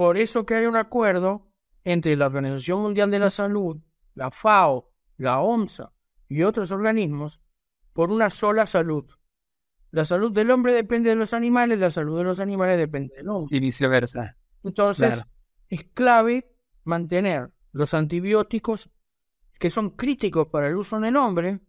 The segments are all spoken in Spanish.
Por eso que hay un acuerdo entre la Organización Mundial de la Salud, la FAO, la OMSA y otros organismos por una sola salud. La salud del hombre depende de los animales, la salud de los animales depende del hombre. Y viceversa. Entonces, es clave mantener los antibióticos que son críticos para el uso en el hombre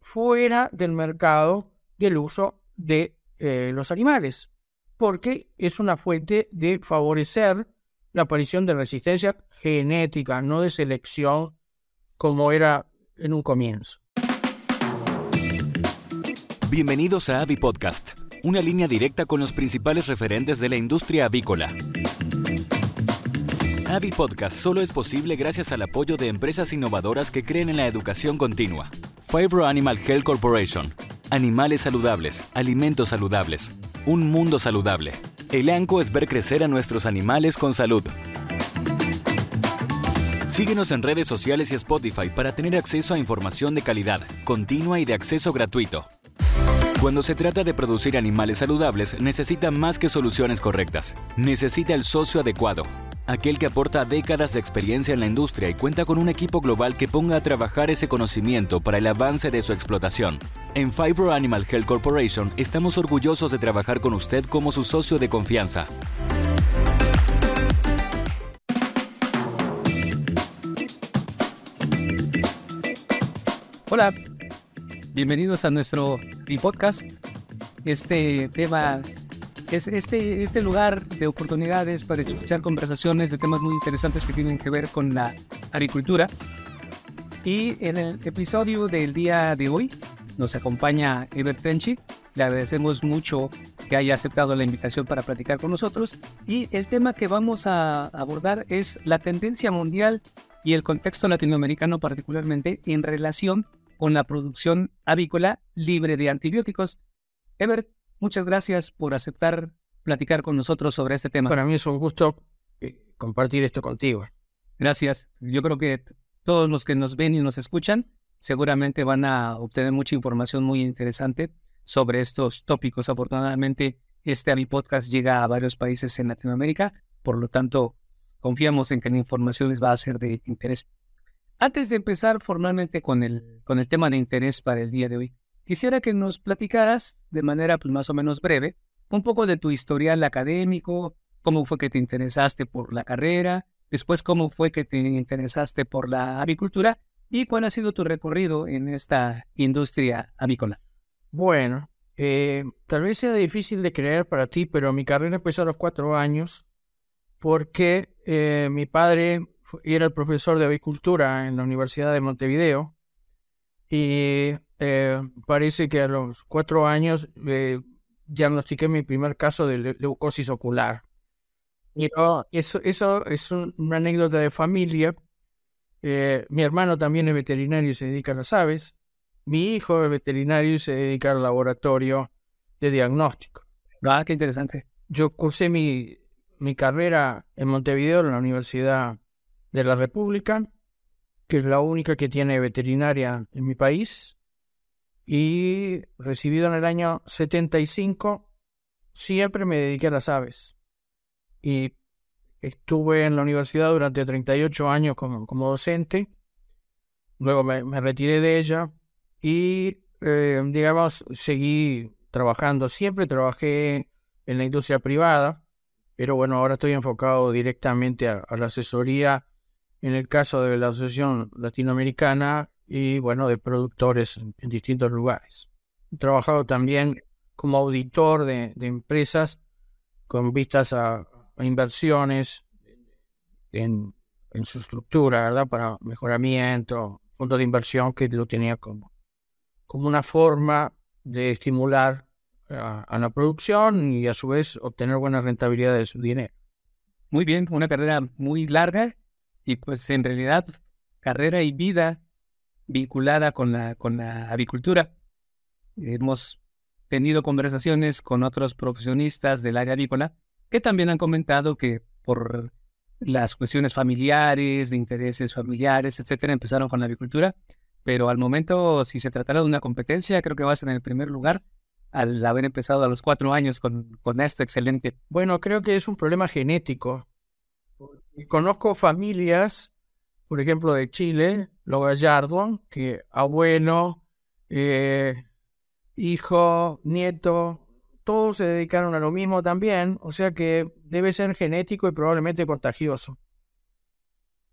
fuera del mercado del uso de eh, los animales, porque es una fuente de favorecer la aparición de resistencia genética, no de selección como era en un comienzo. Bienvenidos a Avi Podcast, una línea directa con los principales referentes de la industria avícola. Avi Podcast solo es posible gracias al apoyo de empresas innovadoras que creen en la educación continua. Fibro Animal Health Corporation. Animales saludables, alimentos saludables, un mundo saludable. El ANCO es ver crecer a nuestros animales con salud. Síguenos en redes sociales y Spotify para tener acceso a información de calidad, continua y de acceso gratuito. Cuando se trata de producir animales saludables, necesita más que soluciones correctas. Necesita el socio adecuado aquel que aporta décadas de experiencia en la industria y cuenta con un equipo global que ponga a trabajar ese conocimiento para el avance de su explotación. En Fibro Animal Health Corporation estamos orgullosos de trabajar con usted como su socio de confianza. Hola, bienvenidos a nuestro podcast. Este tema es este, este lugar de oportunidades para escuchar conversaciones de temas muy interesantes que tienen que ver con la agricultura. Y en el episodio del día de hoy nos acompaña Ever Trenchi. Le agradecemos mucho que haya aceptado la invitación para platicar con nosotros. Y el tema que vamos a abordar es la tendencia mundial y el contexto latinoamericano particularmente en relación con la producción avícola libre de antibióticos. Ever, Muchas gracias por aceptar platicar con nosotros sobre este tema. Para mí es un gusto eh, compartir esto contigo. Gracias. Yo creo que todos los que nos ven y nos escuchan seguramente van a obtener mucha información muy interesante sobre estos tópicos. Afortunadamente, este mi podcast llega a varios países en Latinoamérica, por lo tanto, confiamos en que la información les va a ser de interés. Antes de empezar formalmente con el, con el tema de interés para el día de hoy, Quisiera que nos platicaras de manera pues, más o menos breve un poco de tu historial académico, cómo fue que te interesaste por la carrera, después cómo fue que te interesaste por la avicultura y cuál ha sido tu recorrido en esta industria avícola. Bueno, eh, tal vez sea difícil de creer para ti, pero mi carrera empezó a los cuatro años porque eh, mi padre era el profesor de avicultura en la Universidad de Montevideo y eh, parece que a los cuatro años eh, diagnostiqué mi primer caso de leucosis ocular. Y eso, eso es una anécdota de familia. Eh, mi hermano también es veterinario y se dedica a las aves. Mi hijo es veterinario y se dedica al laboratorio de diagnóstico. Ah, qué interesante. Yo cursé mi, mi carrera en Montevideo, en la Universidad de la República, que es la única que tiene veterinaria en mi país y recibido en el año 75, siempre me dediqué a las aves. Y estuve en la universidad durante 38 años como, como docente. Luego me, retiré de ella y, eh, digamos, seguí trabajando. Siempre trabajé en la industria privada, pero bueno, ahora estoy enfocado directamente a la asesoría en el caso de la Asociación Latinoamericana y bueno, de productores en, distintos lugares. He trabajado también como auditor de, empresas con vistas a, inversiones en, su estructura, ¿verdad? Para mejoramiento, fondos de inversión que lo tenía como, como una forma de estimular a, la producción y a su vez obtener buena rentabilidad de su dinero. Muy bien, una carrera muy larga y pues en realidad carrera y vida vinculada con la, con la avicultura. Hemos tenido conversaciones con otros profesionistas del área avícola que también han comentado que por las cuestiones familiares, de intereses familiares, etcétera, empezaron con la avicultura, pero al momento, si se tratara de una competencia, creo que vas en el primer lugar al haber empezado a los cuatro años con, con esto excelente. Bueno, creo que es un problema genético. Conozco familias, por ejemplo, de Chile, los Gallardo, que abuelo, eh, hijo, nieto, todos se dedicaron a lo mismo también, o sea que debe ser genético y probablemente contagioso.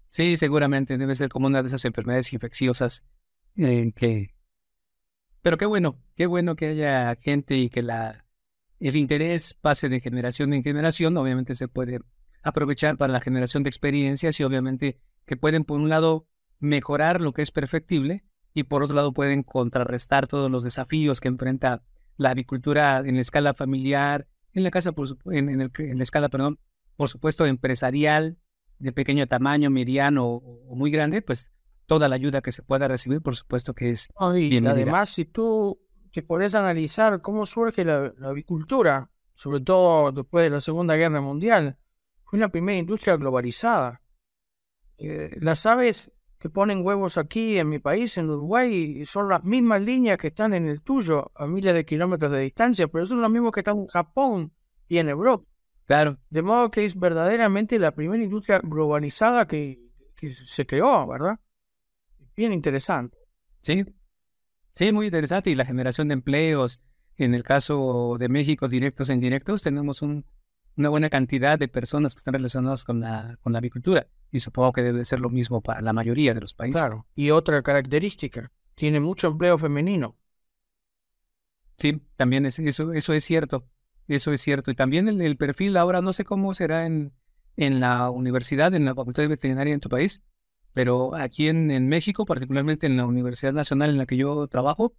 Sí, seguramente debe ser como una de esas enfermedades infecciosas eh, que... Pero qué bueno, qué bueno que haya gente y que la el interés pase de generación en generación. Obviamente se puede aprovechar para la generación de experiencias y obviamente que pueden por un lado mejorar lo que es perfectible y por otro lado pueden contrarrestar todos los desafíos que enfrenta la agricultura en la escala familiar, en la casa por en, en, en la escala, perdón, por supuesto empresarial de pequeño tamaño, mediano o, muy grande, pues toda la ayuda que se pueda recibir, por supuesto que es y Además, si tú te podés analizar cómo surge la, avicultura, sobre todo después de la Segunda Guerra Mundial, fue la primera industria globalizada. Eh, las aves que ponen huevos aquí en mi país, en Uruguay, son las mismas líneas que están en el tuyo, a miles de kilómetros de distancia, pero son las mismas que están en Japón y en Europa. Claro. De modo que es verdaderamente la primera industria globalizada que, se creó, ¿verdad? Bien interesante. Sí, sí, muy interesante. Y la generación de empleos, en el caso de México, directos e indirectos, tenemos una buena cantidad de personas que están relacionadas con la, con la avicultura. Y supongo que debe ser lo mismo para la mayoría de los países. Claro. Y otra característica, tiene mucho empleo femenino. Sí, también es, eso, eso es cierto. Eso es cierto. Y también el, perfil ahora, no sé cómo será en, en la universidad, en la Facultad de Veterinaria en tu país, pero aquí en, México, particularmente en la Universidad Nacional en la que yo trabajo,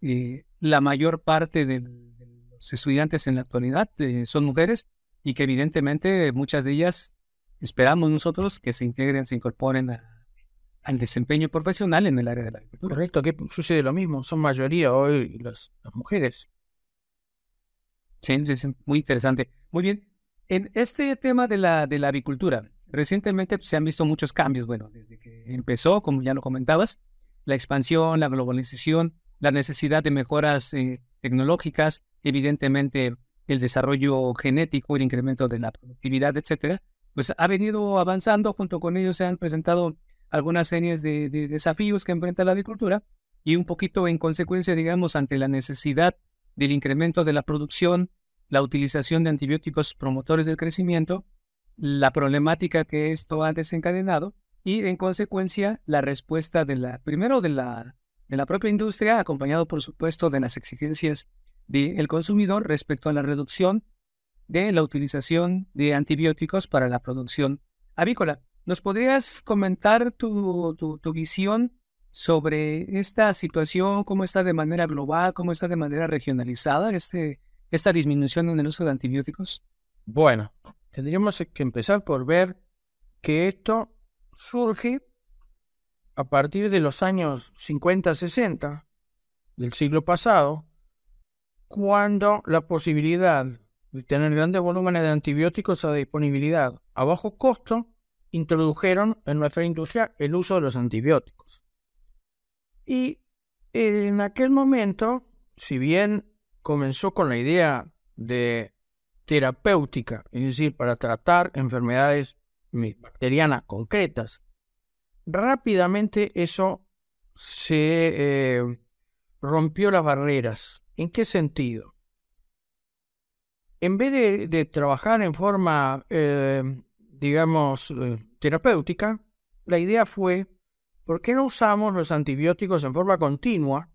eh, la mayor parte de, los estudiantes en la actualidad eh, son mujeres y que evidentemente muchas de ellas esperamos nosotros que se integren, se incorporen al desempeño profesional en el área de la agricultura. Correcto, aquí sucede lo mismo, son mayoría hoy las mujeres. Sí, muy interesante. Muy bien. En este tema de la, de la avicultura, recientemente se han visto muchos cambios. Bueno, desde que empezó, como ya lo comentabas, la expansión, la globalización, la necesidad de mejoras eh, tecnológicas, evidentemente el desarrollo genético, el incremento de la productividad, etcétera, pues ha venido avanzando. Junto con ellos se han presentado algunas series de, de desafíos que enfrenta la agricultura y un poquito en consecuencia, digamos, ante la necesidad del incremento de la producción, la utilización de antibióticos promotores del crecimiento, la problemática que esto ha desencadenado y en consecuencia la respuesta de la primero de la de la propia industria acompañado por supuesto de las exigencias del consumidor respecto a la reducción de la utilización de antibióticos para la producción avícola. ¿Nos podrías comentar tu, tu, tu visión sobre esta situación, cómo está de manera global, cómo está de manera regionalizada este, esta disminución en el uso de antibióticos? Bueno, tendríamos que empezar por ver que esto surge a partir de los años 50-60 del siglo pasado, cuando la posibilidad de tener grandes volúmenes de antibióticos a disponibilidad a bajo costo introdujeron en nuestra industria el uso de los antibióticos. Y en aquel momento, si bien comenzó con la idea de terapéutica, es decir, para tratar enfermedades bacterianas concretas, rápidamente eso se eh, rompió las barreras. ¿En qué sentido? En vez de, trabajar en forma, eh, digamos, eh, terapéutica, la idea fue ¿por qué no usamos los antibióticos en forma continua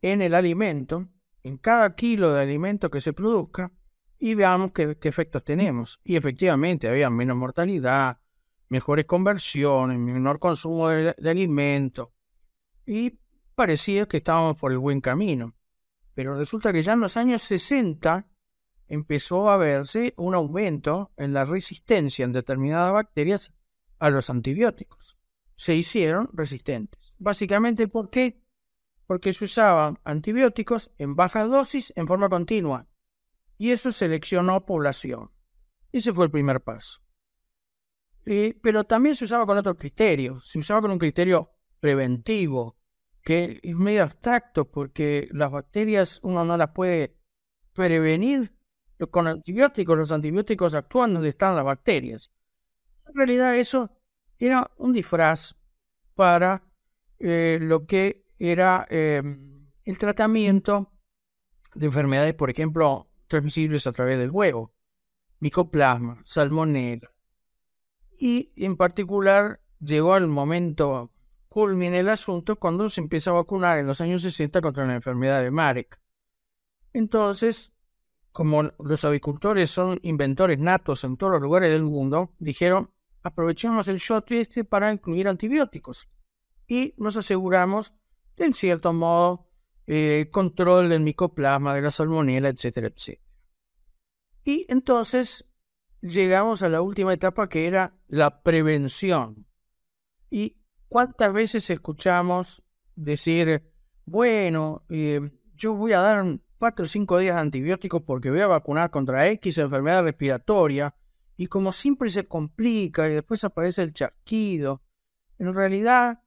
en el alimento, en cada kilo de alimento que se produzca, y veamos qué, efectos tenemos? Y efectivamente había menos mortalidad, mejores conversiones, menor consumo de, de alimento, y parecía que estábamos por el buen camino. Pero resulta que ya en los años 60 empezó a verse un aumento en la resistencia en determinadas bacterias a los antibióticos se hicieron resistentes. Básicamente, ¿por qué? Porque se usaban antibióticos en baja dosis en forma continua. Y eso seleccionó población. Ese fue el primer paso. pero también se usaba con otro criterio. Se usaba con un criterio preventivo, que es medio abstracto porque las bacterias uno no las puede prevenir con antibióticos. Los antibióticos actúan donde están las bacterias. En realidad eso era un disfraz para eh, lo que era em, el tratamiento de enfermedades, por ejemplo, transmisibles a través del huevo, micoplasma, salmonella. Y en particular llegó al momento culmine el asunto cuando se empieza a vacunar en los años 60 contra la enfermedad de Marek. Entonces, como los avicultores son inventores natos en todos los lugares del mundo, dijeron, aprovechemos el shot este para incluir antibióticos. Y nos aseguramos de, en cierto modo, eh, control del micoplasma, de la salmonela, etcétera, etcétera. Y entonces llegamos a la última etapa que era la prevención. ¿Y cuántas veces escuchamos decir, bueno, eh, yo voy a dar cuatro o cinco días de antibióticos porque voy a vacunar contra X enfermedad respiratoria y como siempre se complica y después aparece el chasquido, en realidad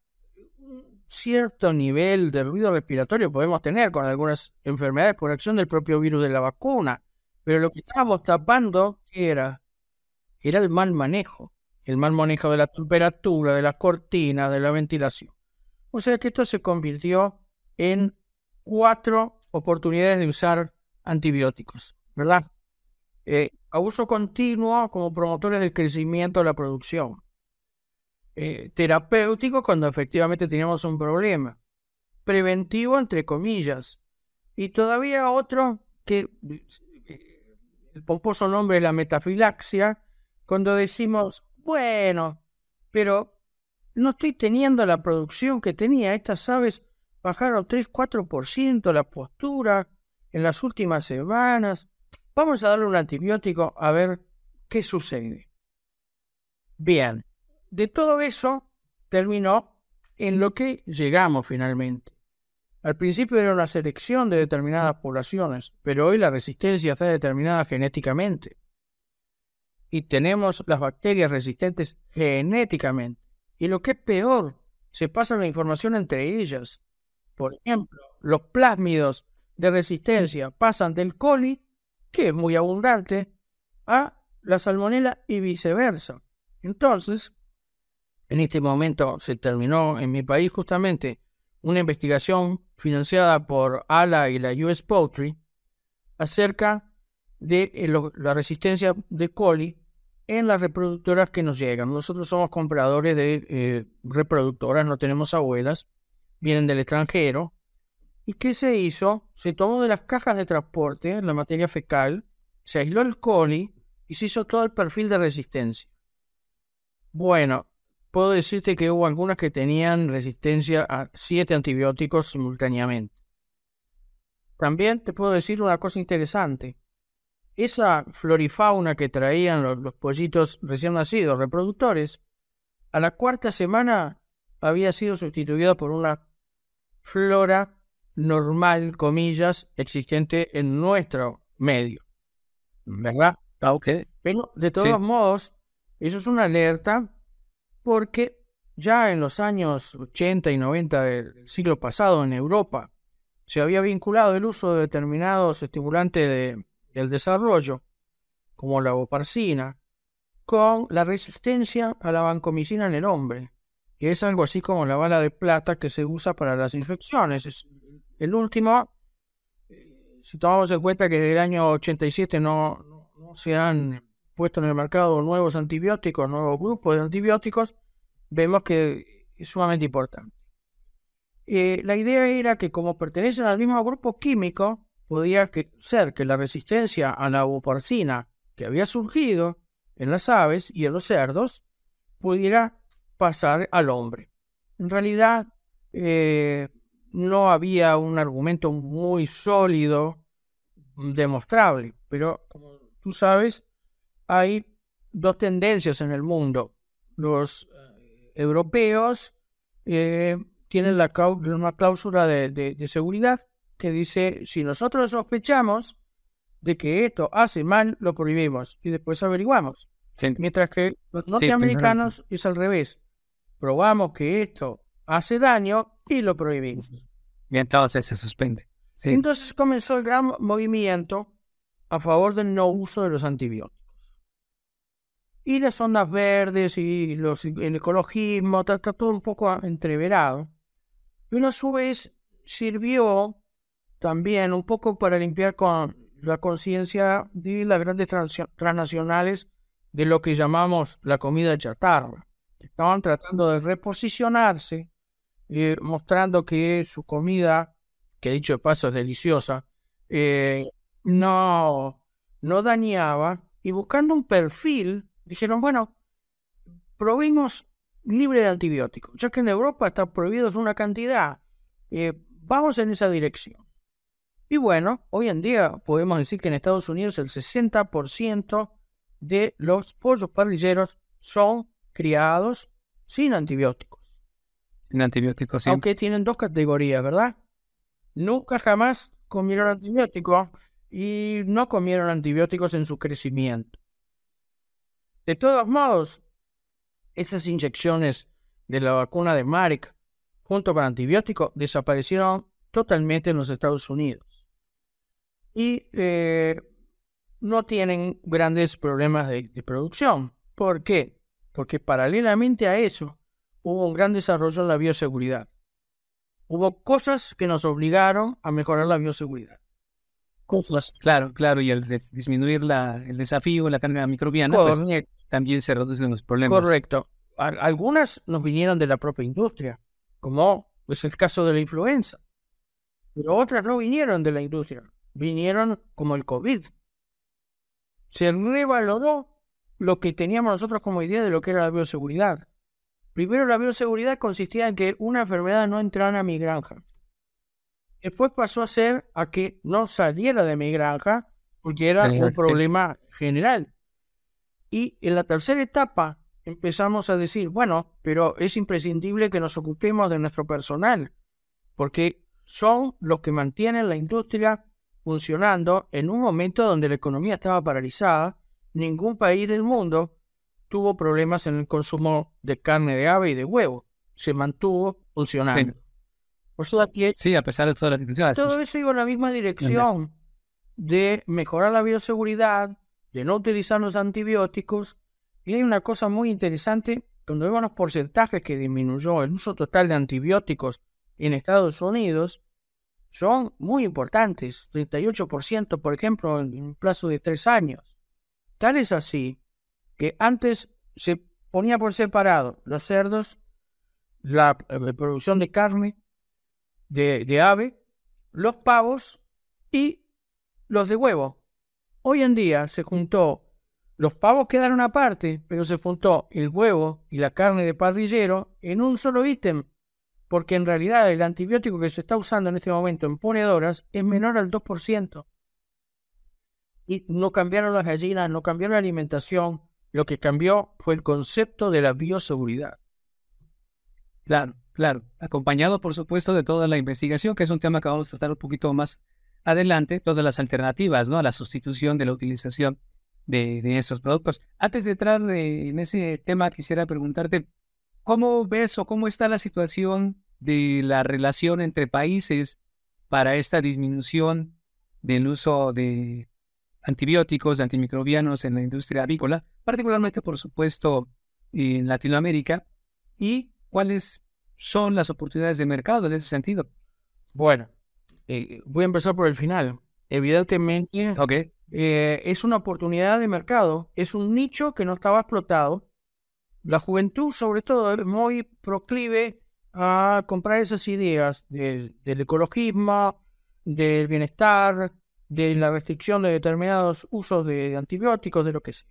un cierto nivel de ruido respiratorio podemos tener con algunas enfermedades por acción del propio virus de la vacuna, pero lo que estábamos tapando era era el mal manejo, el mal manejo de la temperatura, de las cortinas, de la ventilación. O sea que esto se convirtió en cuatro oportunidades de usar antibióticos, ¿verdad? Eh, abuso continuo como promotores del crecimiento de la producción. Eh, terapéutico cuando efectivamente teníamos un problema. Preventivo, entre comillas. Y todavía otro que eh, el pomposo nombre de la metafilaxia, cuando decimos, bueno, pero no estoy teniendo la producción que tenía estas aves bajaron 3-4% la postura en las últimas semanas. Vamos a darle un antibiótico a ver qué sucede. Bien, de todo eso terminó en lo que llegamos finalmente. Al principio era una selección de determinadas poblaciones, pero hoy la resistencia está determinada genéticamente. Y tenemos las bacterias resistentes genéticamente. Y lo que es peor, se pasa la información entre ellas. Por ejemplo, los plásmidos de resistencia pasan del coli, que es muy abundante, a la salmonela y viceversa. Entonces, en este momento se terminó en mi país justamente una investigación financiada por ALA y la US Poultry acerca de eh, la resistencia de coli en las reproductoras que nos llegan. Nosotros somos compradores de eh, reproductoras, no tenemos abuelas, vienen del extranjero. ¿Y qué se hizo? Se tomó de las cajas de transporte la materia fecal, se aisló el coli y se hizo todo el perfil de resistencia. Bueno, puedo decirte que hubo algunas que tenían resistencia a siete antibióticos simultáneamente. También te puedo decir una cosa interesante. Esa florifauna que traían los, los pollitos recién nacidos, reproductores, a la cuarta semana había sido sustituida por una flora normal, comillas, existente en nuestro medio. ¿Verdad? Ah, ok. Pero de todos modos, eso es una alerta porque ya en los años 80 y 90 del siglo pasado en Europa se había vinculado el uso de determinados estimulantes del desarrollo, como la oparcina, con la resistencia a la vancomicina en el hombre que es algo así como la bala de plata que se usa para las infecciones. Es el último, eh, si tomamos en cuenta que desde el año 87 no, no, se han puesto en el mercado nuevos antibióticos, nuevos grupos de antibióticos, vemos que es sumamente importante. Eh, la idea era que como pertenecen al mismo grupo químico, podía ser que la resistencia a la buporcina que había surgido en las aves y en los cerdos pudiera pasar al hombre. En realidad, eh, no había un argumento muy sólido demostrable, pero como tú sabes, hay dos tendencias en el mundo. Los eh, europeos eh, tienen la una cláusula de, seguridad que dice, si nosotros sospechamos de que esto hace mal, lo prohibimos y después averiguamos. Mientras que los norteamericanos es al revés probamos que esto hace daño y lo prohibimos. Y entonces se suspende. Entonces comenzó el gran movimiento a favor del no uso de los antibióticos. Y las ondas verdes y los, el ecologismo, está, todo un poco entreverado. Pero a su vez sirvió también un poco para limpiar con la conciencia de las grandes transnacionales de lo que llamamos la comida chatarra. Estaban tratando de reposicionarse, eh, mostrando que su comida, que dicho de paso es deliciosa, eh, no, no dañaba, y buscando un perfil, dijeron, bueno, probemos libre de antibióticos, ya que en Europa está prohibido una cantidad, eh, vamos en esa dirección. Y bueno, hoy en día podemos decir que en Estados Unidos el 60% de los pollos parrilleros son criados sin antibióticos. Sin antibióticos, sí. Aunque tienen dos categorías, ¿verdad? Nunca jamás comieron antibióticos y no comieron antibióticos en su crecimiento. De todos modos, esas inyecciones de la vacuna de Marek junto con antibióticos desaparecieron totalmente en los Estados Unidos. Y eh, no tienen grandes problemas de, de producción. ¿Por qué? Porque paralelamente a eso hubo un gran desarrollo en la bioseguridad. Hubo cosas que nos obligaron a mejorar la bioseguridad. Claro, claro, y al disminuir la, el desafío, la carga microbiana, pues, también se reducen los problemas. Correcto. Algunas nos vinieron de la propia industria, como es el caso de la influenza. Pero otras no vinieron de la industria, vinieron como el COVID. Se revaloró lo que teníamos nosotros como idea de lo que era la bioseguridad. Primero la bioseguridad consistía en que una enfermedad no entrara a mi granja. Después pasó a ser a que no saliera de mi granja porque era un problema general. Y en la tercera etapa empezamos a decir, bueno, pero es imprescindible que nos ocupemos de nuestro personal, porque son los que mantienen la industria funcionando en un momento donde la economía estaba paralizada. Ningún país del mundo tuvo problemas en el consumo de carne de ave y de huevo. Se mantuvo funcionando. Sí, a pesar de todas las dificultades. Todo eso iba en la misma dirección de mejorar la bioseguridad, de no utilizar los antibióticos. Y hay una cosa muy interesante, cuando vemos los porcentajes que disminuyó el uso total de antibióticos en Estados Unidos, son muy importantes, 38% por ejemplo en un plazo de tres años. Tal es así que antes se ponía por separado los cerdos, la eh, producción de carne, de, ave, los pavos y los de huevo. Hoy en día se juntó, los pavos quedaron aparte, pero se juntó el huevo y la carne de parrillero en un solo ítem, porque en realidad el antibiótico que se está usando en este momento en ponedoras es menor al 2%. Y no cambiaron las gallinas, no cambió la alimentación, lo que cambió fue el concepto de la bioseguridad. Claro. Claro, acompañado por supuesto de toda la investigación, que es un tema que vamos a tratar un poquito más adelante, todas las alternativas ¿no? a la sustitución de la utilización de, estos productos. Antes de entrar eh, en ese tema, quisiera preguntarte, ¿cómo ves o cómo está la situación de la relación entre países para esta disminución del uso de antibióticos, de antimicrobianos en la industria avícola, particularmente, por supuesto, en Latinoamérica? ¿Y cuáles son las oportunidades de mercado en ese sentido? Bueno, eh, voy a empezar por el final. Evidentemente, eh, es una oportunidad de mercado, es un nicho que no estaba explotado. La juventud, sobre todo, es muy proclive a comprar esas ideas del ecologismo, del bienestar, de la restricción de determinados usos de antibióticos, de lo que sea.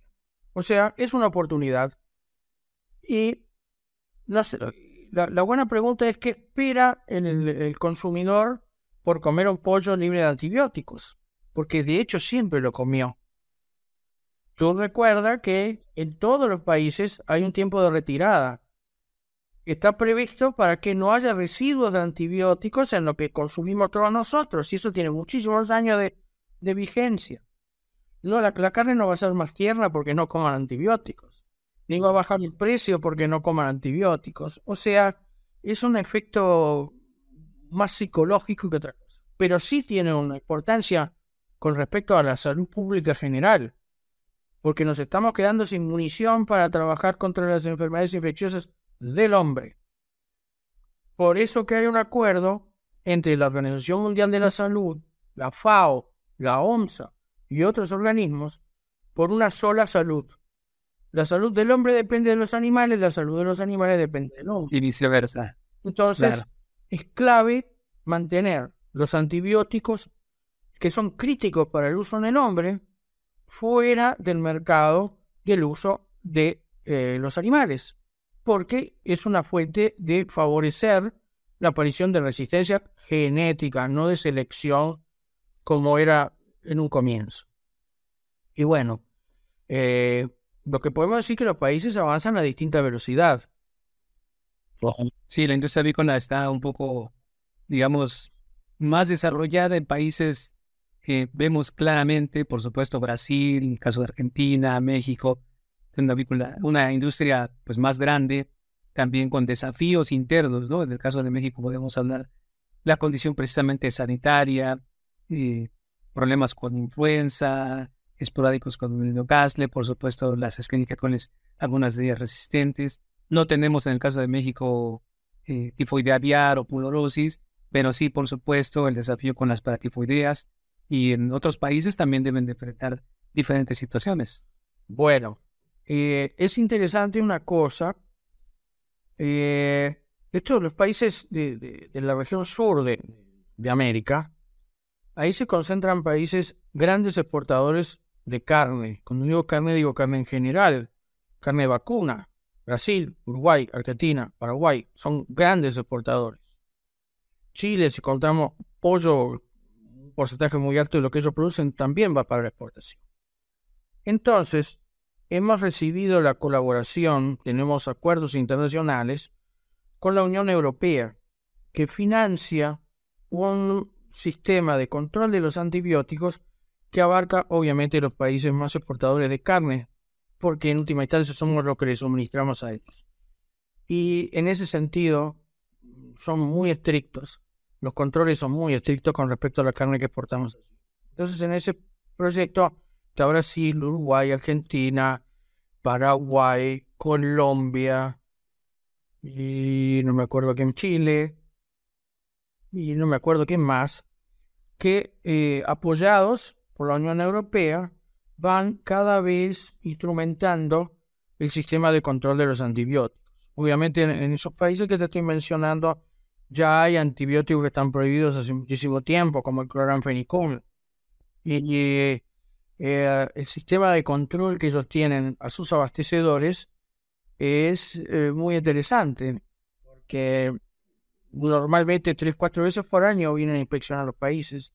O sea, es una oportunidad. Y la, buena pregunta es qué espera el, consumidor por comer un pollo libre de antibióticos, porque de hecho siempre lo comió. Tú recuerda que en todos los países hay un tiempo de retirada. Está previsto para que no haya residuos de antibióticos en lo que consumimos todos nosotros, y eso tiene muchísimos años de, vigencia. No, la, la, carne no va a ser más tierna porque no coman antibióticos ni va a bajar el precio porque no coman antibióticos. O sea, es un efecto más psicológico que otra cosa. Pero sí tiene una importancia con respecto a la salud pública general. porque nos estamos quedando sin munición para trabajar contra las enfermedades infecciosas del hombre. Por eso que hay un acuerdo entre la Organización Mundial de la Salud, la FAO, la OMSA y otros organismos por una sola salud. La salud del hombre depende de los animales, la salud de los animales depende del hombre. Y viceversa. Entonces, es clave mantener los antibióticos que son críticos para el uso en el hombre fuera del mercado del uso de eh, los animales, porque es una fuente de favorecer la aparición de resistencia genética, no de selección como era en un comienzo. Y bueno, eh, lo que podemos decir es que los países avanzan a distinta velocidad. Sí, la industria avícola está un poco, digamos, más desarrollada en países que vemos claramente, por supuesto, Brasil, el caso de Argentina, México, una, industria pues más grande, también con desafíos internos, ¿no? En el caso de México podemos hablar la condición precisamente sanitaria, eh, problemas con influenza, esporádicos con el Newcastle, por supuesto las esquenicacones, algunas de ellas resistentes. No tenemos en el caso de México eh, tifoidea aviar o pulorosis, pero sí, por supuesto, el desafío con las paratifoideas y en otros países también deben de enfrentar diferentes situaciones. Bueno, eh, es interesante una cosa. Eh, estos los países de, la región sur de, América, ahí se concentran países grandes exportadores de carne. Cuando digo carne, digo carne en general. Carne de vacuna. Brasil, Uruguay, Argentina, Paraguay son grandes exportadores. Chile, si contamos pollo, un porcentaje muy alto de lo que ellos producen también va para la exportación. Entonces, hemos recibido la colaboración, tenemos acuerdos internacionales con la Unión Europea, que financia un sistema de control de los antibióticos que abarca obviamente los países más exportadores de carne, porque en última instancia somos los que les suministramos a ellos. Y en ese sentido son muy estrictos, los controles son muy estrictos con respecto a la carne que exportamos. Entonces en ese proyecto está Brasil, Uruguay, Argentina, Paraguay, Colombia, y no me acuerdo quién Chile, y no me acuerdo quién más, que eh, apoyados por la Unión Europea, van cada vez instrumentando el sistema de control de los antibióticos. Obviamente en, esos países que te estoy mencionando ya hay antibióticos que están prohibidos hace muchísimo tiempo, como el cloranfenicol. Y, eh, el sistema de control que ellos tienen a sus abastecedores es eh, muy interesante, porque normalmente tres, cuatro veces por año vienen a inspeccionar los países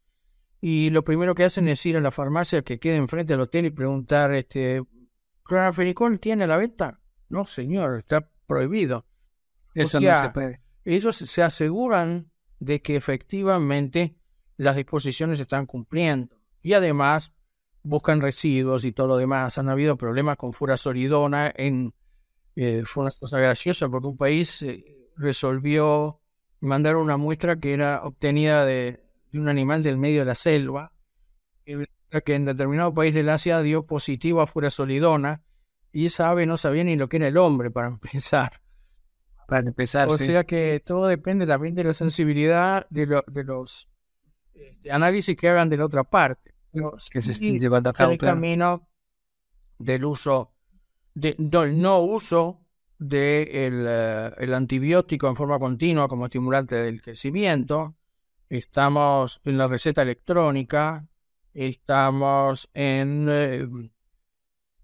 y lo primero que hacen es ir a la farmacia que quede enfrente del hotel y preguntar, este, ¿cloranfenicol tiene la venta? No, señor, está prohibido. Eso no se puede. Ellos se aseguran de que efectivamente las disposiciones se están cumpliendo. Y además buscan residuos y todo lo demás. Han habido problemas con furasolidona. En, eh, fue una cosa graciosa porque un país eh, resolvió mandar una muestra que era obtenida de, de un animal del medio de la selva, que en determinado país del Asia dio positivo a furasolidona, y esa ave no sabía ni lo que era el hombre, para empezar. Para empezar, O sea que todo depende también de la sensibilidad de, los este, análisis que hagan de la otra parte. Que se estén llevando a cabo. el camino del uso, de, del no uso del de eh, el antibiótico en forma continua como estimulante del crecimiento, estamos en la receta electrónica, estamos en eh,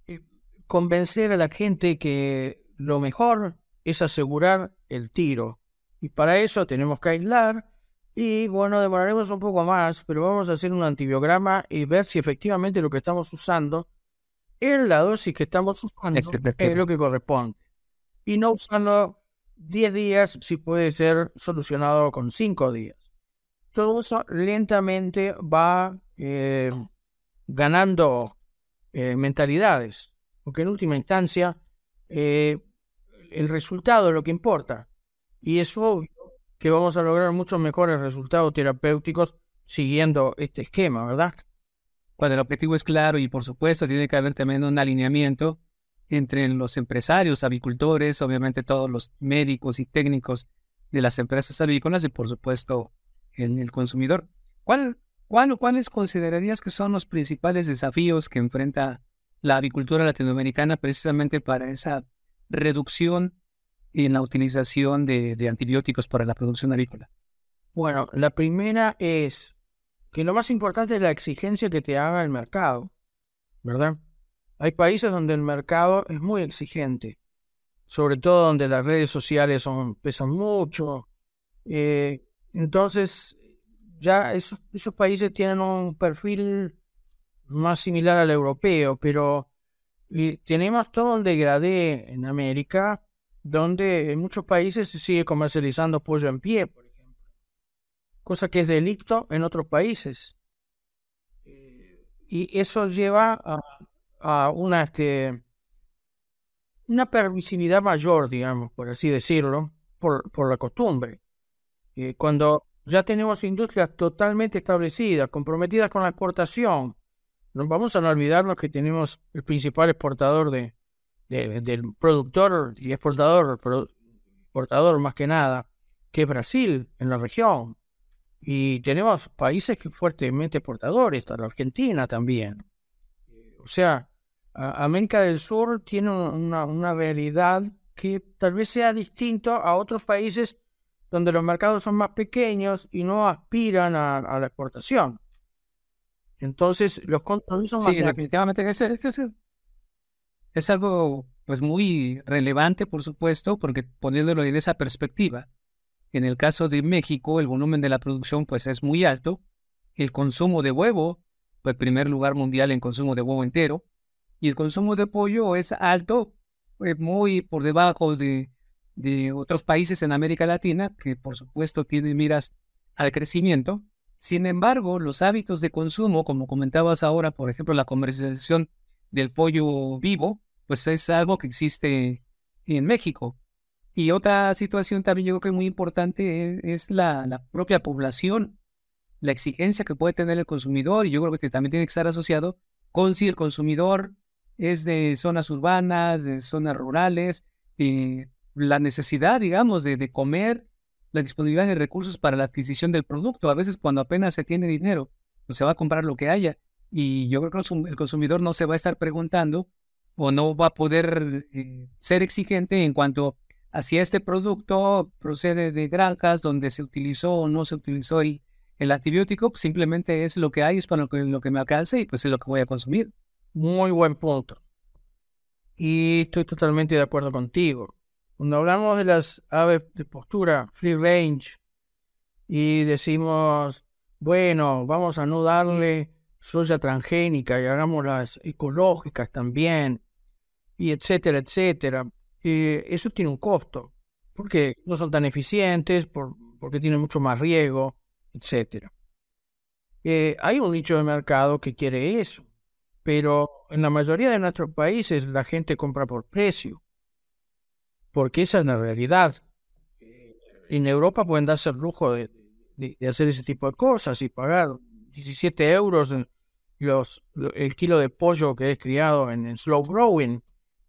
eh, convencer a la gente que lo mejor es asegurar el tiro. Y para eso tenemos que aislar y bueno, demoraremos un poco más, pero vamos a hacer un antibiograma y ver si efectivamente lo que estamos usando es la dosis que estamos usando, es lo que corresponde. Y no usando 10 días si puede ser solucionado con 5 días todo eso lentamente va eh, ganando eh, mentalidades, porque en última instancia eh, el resultado es lo que importa. Y es obvio que vamos a lograr muchos mejores resultados terapéuticos siguiendo este esquema, ¿verdad? cuando el objetivo es claro y por supuesto tiene que haber también un alineamiento entre los empresarios, avicultores, obviamente todos los médicos y técnicos de las empresas avícolas y por supuesto el, el consumidor. ¿Cuál, cuál cuáles considerarías que son los principales desafíos que enfrenta la avicultura latinoamericana precisamente para esa reducción en la utilización de, de antibióticos para la producción avícola? Bueno, la primera es que lo más importante es la exigencia que te haga el mercado, ¿verdad? Hay países donde el mercado es muy exigente, sobre todo donde las redes sociales son, pesan mucho. Eh, entonces, ya esos, esos países tienen un perfil más similar al europeo, pero tenemos todo un degradé en América, donde en muchos países se sigue comercializando pollo en pie, por ejemplo, cosa que es delicto en otros países. Eh, y eso lleva a, una, una permisividad mayor, digamos, por así decirlo, por, por la costumbre. Eh, cuando ya tenemos industrias totalmente establecidas, comprometidas con la exportación, no vamos a no olvidarnos que tenemos el principal exportador de, del productor y exportador, exportador más que nada, que es Brasil en la región. Y tenemos países que fuertemente exportadores, la Argentina también. O sea, América del Sur tiene una, realidad que tal vez sea distinto a otros países donde los mercados son más pequeños y no aspiran a, la exportación. Entonces, los compromisos sí, definitivamente es, es, algo pues muy relevante, por supuesto, porque poniéndolo en esa perspectiva, en el caso de México, el volumen de la producción pues es muy alto, el consumo de huevo, el primer lugar mundial en consumo de huevo entero, y el consumo de pollo es alto, eh, muy por debajo de, otros países en América Latina, que por supuesto tienen miras al crecimiento. Sin embargo, los hábitos de consumo, como comentabas ahora, por ejemplo, la comercialización del pollo vivo, pues es algo que existe en México. Y otra situación también yo creo que muy importante es, la, propia población, la exigencia que puede tener el consumidor, y yo creo que también tiene que estar asociado con si el consumidor es de zonas urbanas, de zonas rurales, y la necesidad, digamos, de, comer, la disponibilidad de recursos para la adquisición del producto. A veces cuando apenas se tiene dinero, pues se va a comprar lo que haya. Y yo creo que el consumidor no se va a estar preguntando o no va a poder eh, ser exigente en cuanto a si este producto procede de granjas donde se utilizó o no se utilizó el, antibiótico, pues simplemente es lo que hay, es para lo que, lo que me alcance y pues es lo que voy a consumir. Muy buen punto. Y estoy totalmente de acuerdo contigo. Cuando hablamos de las aves de postura free range y decimos, bueno, vamos a no darle soya transgénica y hagamos las ecológicas también, y etcétera, etcétera, eh, eso tiene un costo, porque no son tan eficientes, por, porque tienen mucho más riesgo, etcétera. Eh, hay un nicho de mercado que quiere eso pero en la mayoría de nuestros países la gente compra por precio, porque esa es la realidad. En Europa pueden darse el lujo de, hacer ese tipo de cosas y pagar 17 euros los, el kilo de pollo que es criado en, slow growing,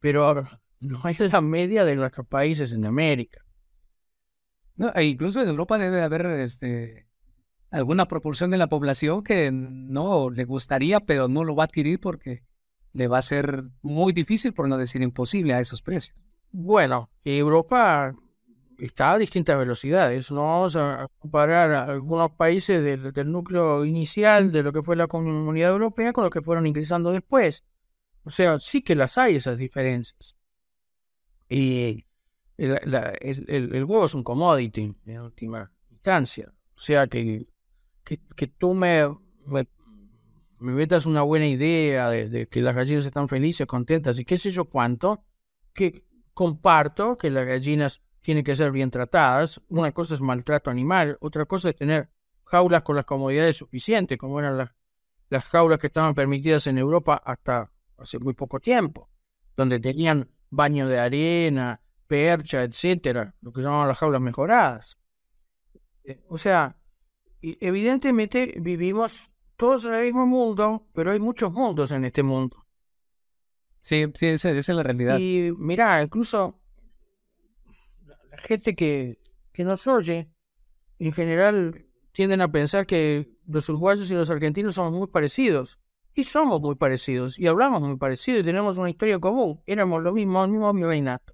pero no es la media de nuestros países en América. No, e incluso en Europa debe haber este, alguna proporción de la población que no le gustaría, pero no lo va a adquirir porque le va a ser muy difícil, por no decir imposible, a esos precios. Bueno, Europa está a distintas velocidades. No vamos a comparar algunos países del, núcleo inicial de lo que fue la comunidad europea con los que fueron ingresando después. O sea, sí que las hay esas diferencias. Y el, el huevo es un commodity en última instancia. O sea que que, tú me, me, metas una buena idea de, que las gallinas están felices, contentas y qué sé yo cuánto, que comparto que las gallinas tienen que ser bien tratadas. Una cosa es maltrato animal, otra cosa es tener jaulas con las comodidades suficientes, como eran las, las jaulas que estaban permitidas en Europa hasta hace muy poco tiempo, donde tenían baño de arena, percha, etcétera, lo que llamaban las jaulas mejoradas. Eh, o sea, evidentemente vivimos todos en el mismo mundo, pero hay muchos mundos en este mundo. Sí, sí, esa, esa es la realidad. Y mira, incluso la gente que, que nos oye, en general tienden a pensar que los uruguayos y los argentinos somos muy parecidos. Y somos muy parecidos, y hablamos muy parecido, y tenemos una historia común. Éramos lo mismo, el mismo reinato.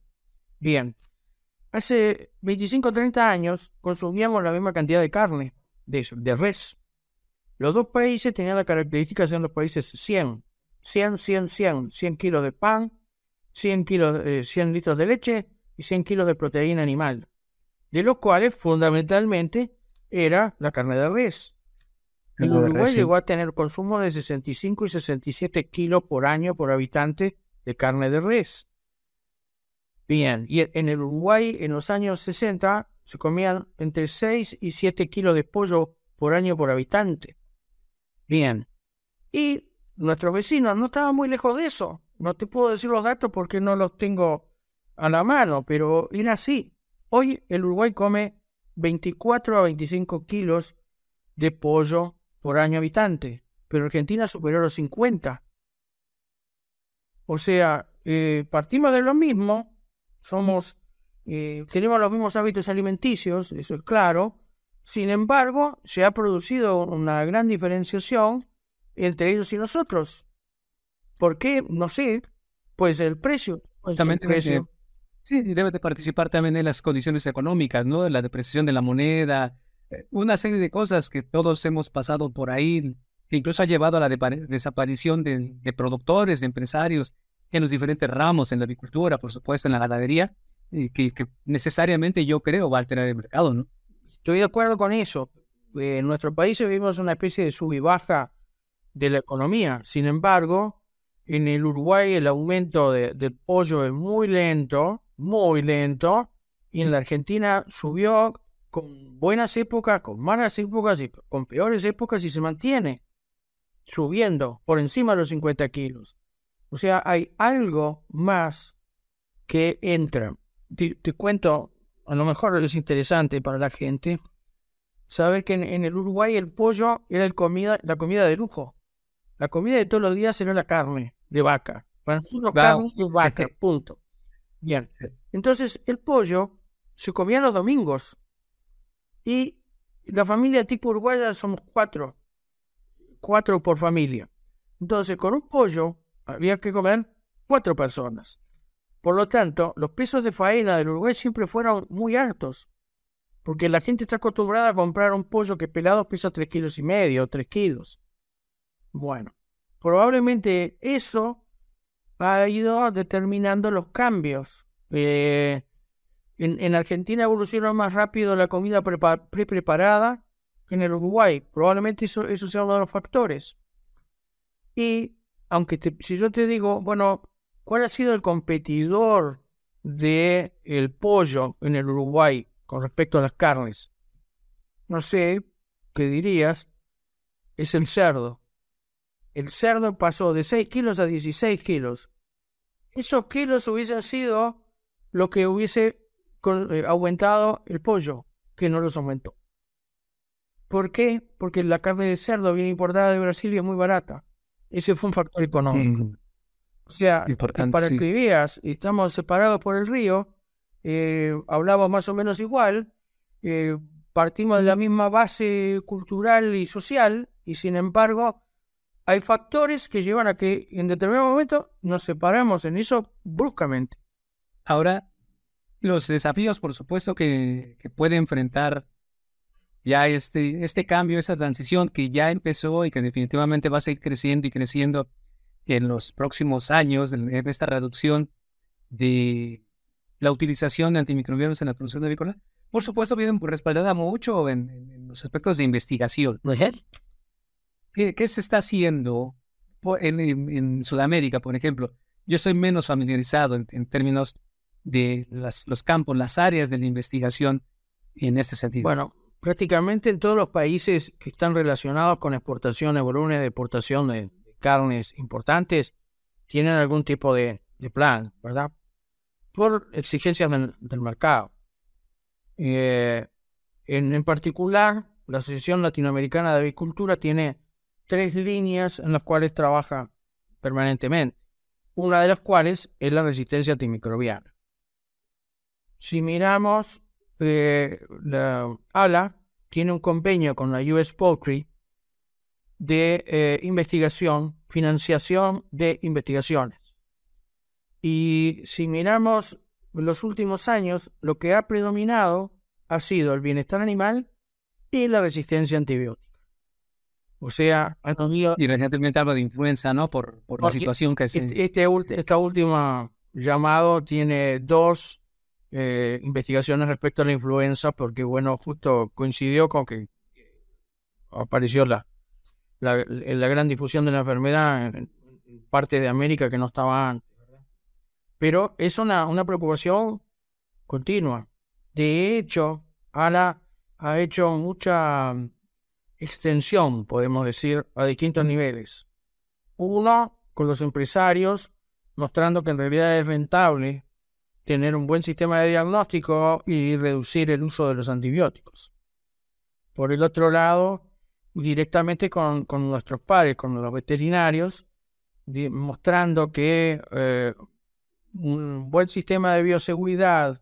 Bien. Hace 25 o 30 años consumíamos la misma cantidad de carne, de, de res. Los dos países tenían la característica de ser los países 100. 100, 100, 100. 100 kilos de pan, 100, kilos, 100 eh, litros de leche y 100 kilos de proteína animal. De los cuales fundamentalmente era la carne de res. El Uruguay llegó a tener consumo de 65 y 67 kilos por año por habitante de carne de res. Bien, y en el Uruguay en los años 60 se comían entre 6 y 7 kilos de pollo por año por habitante. Bien, y nuestros vecinos no estaban muy lejos de eso. No te puedo decir los datos porque no los tengo a la mano, pero era así. Hoy el Uruguay come 24 a 25 kilos de pollo por año habitante, pero Argentina superó los 50. O sea, eh, partimos de lo mismo, somos, eh, tenemos los mismos hábitos alimenticios, eso es claro. Sin embargo, se ha producido una gran diferenciación entre ellos y nosotros. ¿Por qué? No sé. Pues el precio. Pues el precio. sí, debe de participar también en las condiciones económicas, ¿no? La depreciación de la moneda, una serie de cosas que todos hemos pasado por ahí, que incluso ha llevado a la desaparición de, productores, de empresarios en los diferentes ramos, en la agricultura, por supuesto, en la ganadería, y que, necesariamente yo creo va a alterar el mercado, ¿no? Estoy de acuerdo con eso. Eh, en nuestro país vivimos una especie de sub y baja de la economía. Sin embargo, en el Uruguay el aumento del pollo es muy lento, muy lento, y en la Argentina subió con buenas épocas, con malas épocas y con peores épocas y se mantiene subiendo por encima de los 50 kilos. O sea, hay algo más que entra. Te, cuento, a lo mejor es interesante para la gente, saber que en, el Uruguay el pollo era el comida, la comida de lujo. La comida de todos los días era la carne de vaca. Para nosotros carne es vaca, punto. Bien. Entonces el pollo se comía los domingos y la familia tipo uruguaya somos cuatro, cuatro por familia. Entonces, con un pollo había que comer cuatro personas. Por lo tanto, los pesos de faena del Uruguay siempre fueron muy altos, porque la gente está acostumbrada a comprar un pollo que pelado pesa tres kilos y medio, tres kilos. Bueno, probablemente eso ha ido determinando los cambios. Eh, en, Argentina evolucionó más rápido la comida pre-preparada que en el Uruguay. Probablemente eso, eso sea uno de los factores. Y aunque si yo te digo, bueno, ¿cuál ha sido el competidor de el pollo en el Uruguay con respecto a las carnes? No sé, ¿qué dirías? Es el cerdo. El cerdo pasó de 6 kilos a 16 kilos. Esos kilos hubiesen sido lo que hubiese eh, aumentado el pollo, que no los aumentó. ¿Por qué? Porque la carne de cerdo viene importada de Brasil y es muy barata. Ese fue un factor económico. Mm. O sea, para que veas, estamos separados por el río, eh, hablamos más o menos igual, eh, partimos de la misma base cultural y social, y sin embargo, hay factores que llevan a que en determinado momento nos separamos en eso bruscamente. Ahora, los desafíos, por supuesto, que, puede enfrentar ya este, este cambio, esa transición que ya empezó y que definitivamente va a seguir creciendo y creciendo en los próximos años, en, esta reducción de la utilización de antimicrobianos en la producción agrícola, por supuesto, viene respaldada mucho en, los aspectos de investigación. ¿Qué, ¿Qué, se está haciendo en, Sudamérica, por ejemplo? Yo soy menos familiarizado en términos de los campos, las áreas de la investigación en este sentido? Bueno, prácticamente en todos los países que están relacionados con exportaciones, volúmenes de exportación de, carnes importantes, tienen algún tipo de, plan, ¿verdad? Por exigencias del, mercado. Eh, en, en, particular, la Asociación Latinoamericana de Avicultura tiene tres líneas en las cuales trabaja permanentemente, una de las cuales es la resistencia antimicrobiana. Si miramos, eh, la ALA tiene un convenio con la US Poultry de eh, investigación, financiación de investigaciones. Y si miramos los últimos años, lo que ha predominado ha sido el bienestar animal y la resistencia antibiótica. O sea, Y recientemente algo de influenza, ¿no? Por, por la situación que se... Este, este esta última llamado tiene dos eh, investigaciones respecto a la influenza, porque, bueno, justo coincidió con que apareció la, la, gran difusión de la enfermedad en, parte de América que no estaba antes. Pero es una, una preocupación continua. De hecho, ALA ha hecho mucha extensión, podemos decir, a distintos niveles. Uno, con los empresarios, mostrando que en realidad es rentable tener un buen sistema de diagnóstico y reducir el uso de los antibióticos. Por el otro lado, directamente con, nuestros pares, con los veterinarios, mostrando que eh, un buen sistema de bioseguridad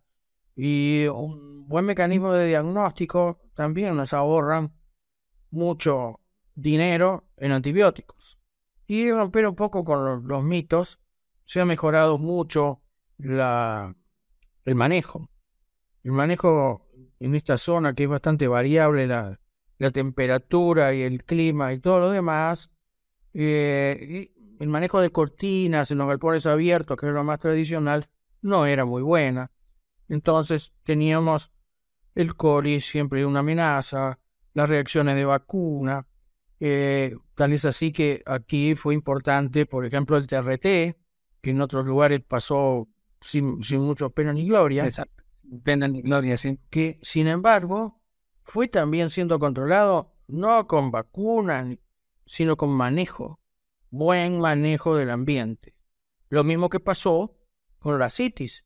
y un buen mecanismo de diagnóstico también nos ahorran mucho dinero en antibióticos. Y romper un poco con los, mitos, se ha mejorado mucho la, el manejo. El manejo en esta zona que es bastante variable, la, temperatura y el clima y todo lo demás, eh, el manejo de cortinas en los galpones abiertos, que era lo más tradicional, no era muy buena. Entonces teníamos el coli siempre una amenaza, las reacciones de vacuna. Eh, tal es así que aquí fue importante, por ejemplo, el TRT, que en otros lugares pasó sin, sin mucho pena ni gloria. Exacto, pena ni gloria, sí. Que, sin embargo, fue también siendo controlado no con vacunas, sino con manejo, buen manejo del ambiente. Lo mismo que pasó con la CITIS.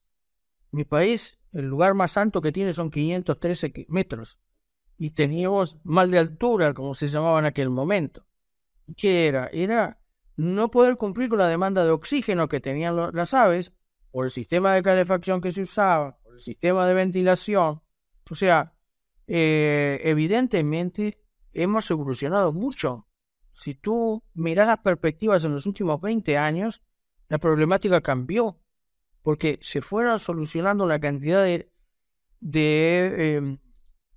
Mi país, el lugar más alto que tiene son 513 metros y teníamos mal de altura, como se llamaba en aquel momento. ¿Qué era? Era no poder cumplir con la demanda de oxígeno que tenían las aves por el sistema de calefacción que se usaba, por el sistema de ventilación. O sea, eh, evidentemente hemos evolucionado mucho. Si tú miras las perspectivas en los últimos 20 años, la problemática cambió, porque se fueron solucionando una cantidad de, em,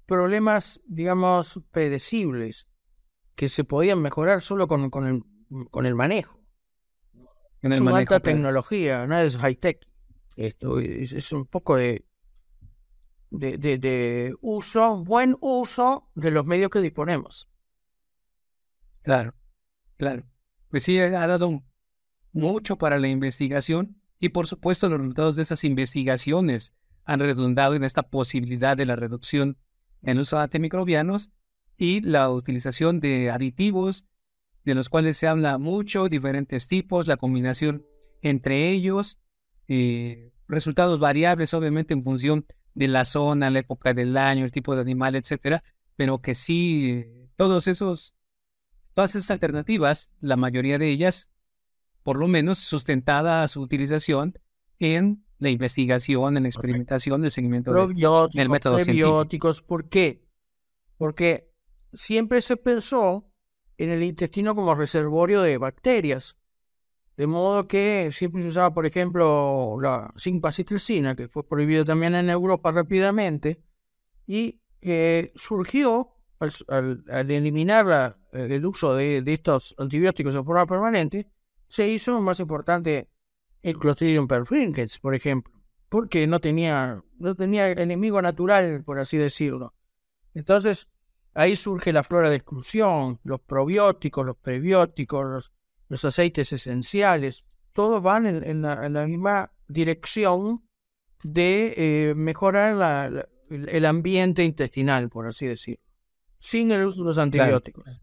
problemas, digamos, predecibles que se podían mejorar solo con el manejo. Es una alta tecnología, no es high-tech. Esto es, un poco de, de, de, uso, buen uso de los medios que disponemos. Claro, claro. Pues sí, ha dado mucho para la investigación y por supuesto los resultados de esas investigaciones han redundado en esta posibilidad de la reducción en uso de antimicrobianos y la utilización de aditivos, de los cuales se habla mucho, diferentes tipos, la combinación entre ellos, eh, resultados variables obviamente en función de la zona, la época del año, el tipo de animal, etcétera, pero que sí, todos esos, todas esas alternativas, la mayoría de ellas, por lo menos sustentada a su utilización en la investigación, en la experimentación, el seguimiento del método probióticos. ¿Por qué? Porque siempre se pensó en el intestino como reservorio de bacterias. De modo que siempre se usaba, por ejemplo, la citricina, que fue prohibido también en Europa rápidamente, y eh, surgió al, eliminar el uso de, de, estos antibióticos de forma permanente, se hizo más importante el Clostridium perfringens, por ejemplo, porque no tenía, no tenía enemigo natural, por así decirlo. Entonces, ahí surge la flora de exclusión, los probióticos, los prebióticos, los, aceites esenciales, todos van en, la, misma dirección de eh, mejorar el ambiente intestinal, por así decirlo, sin el uso de los antibióticos.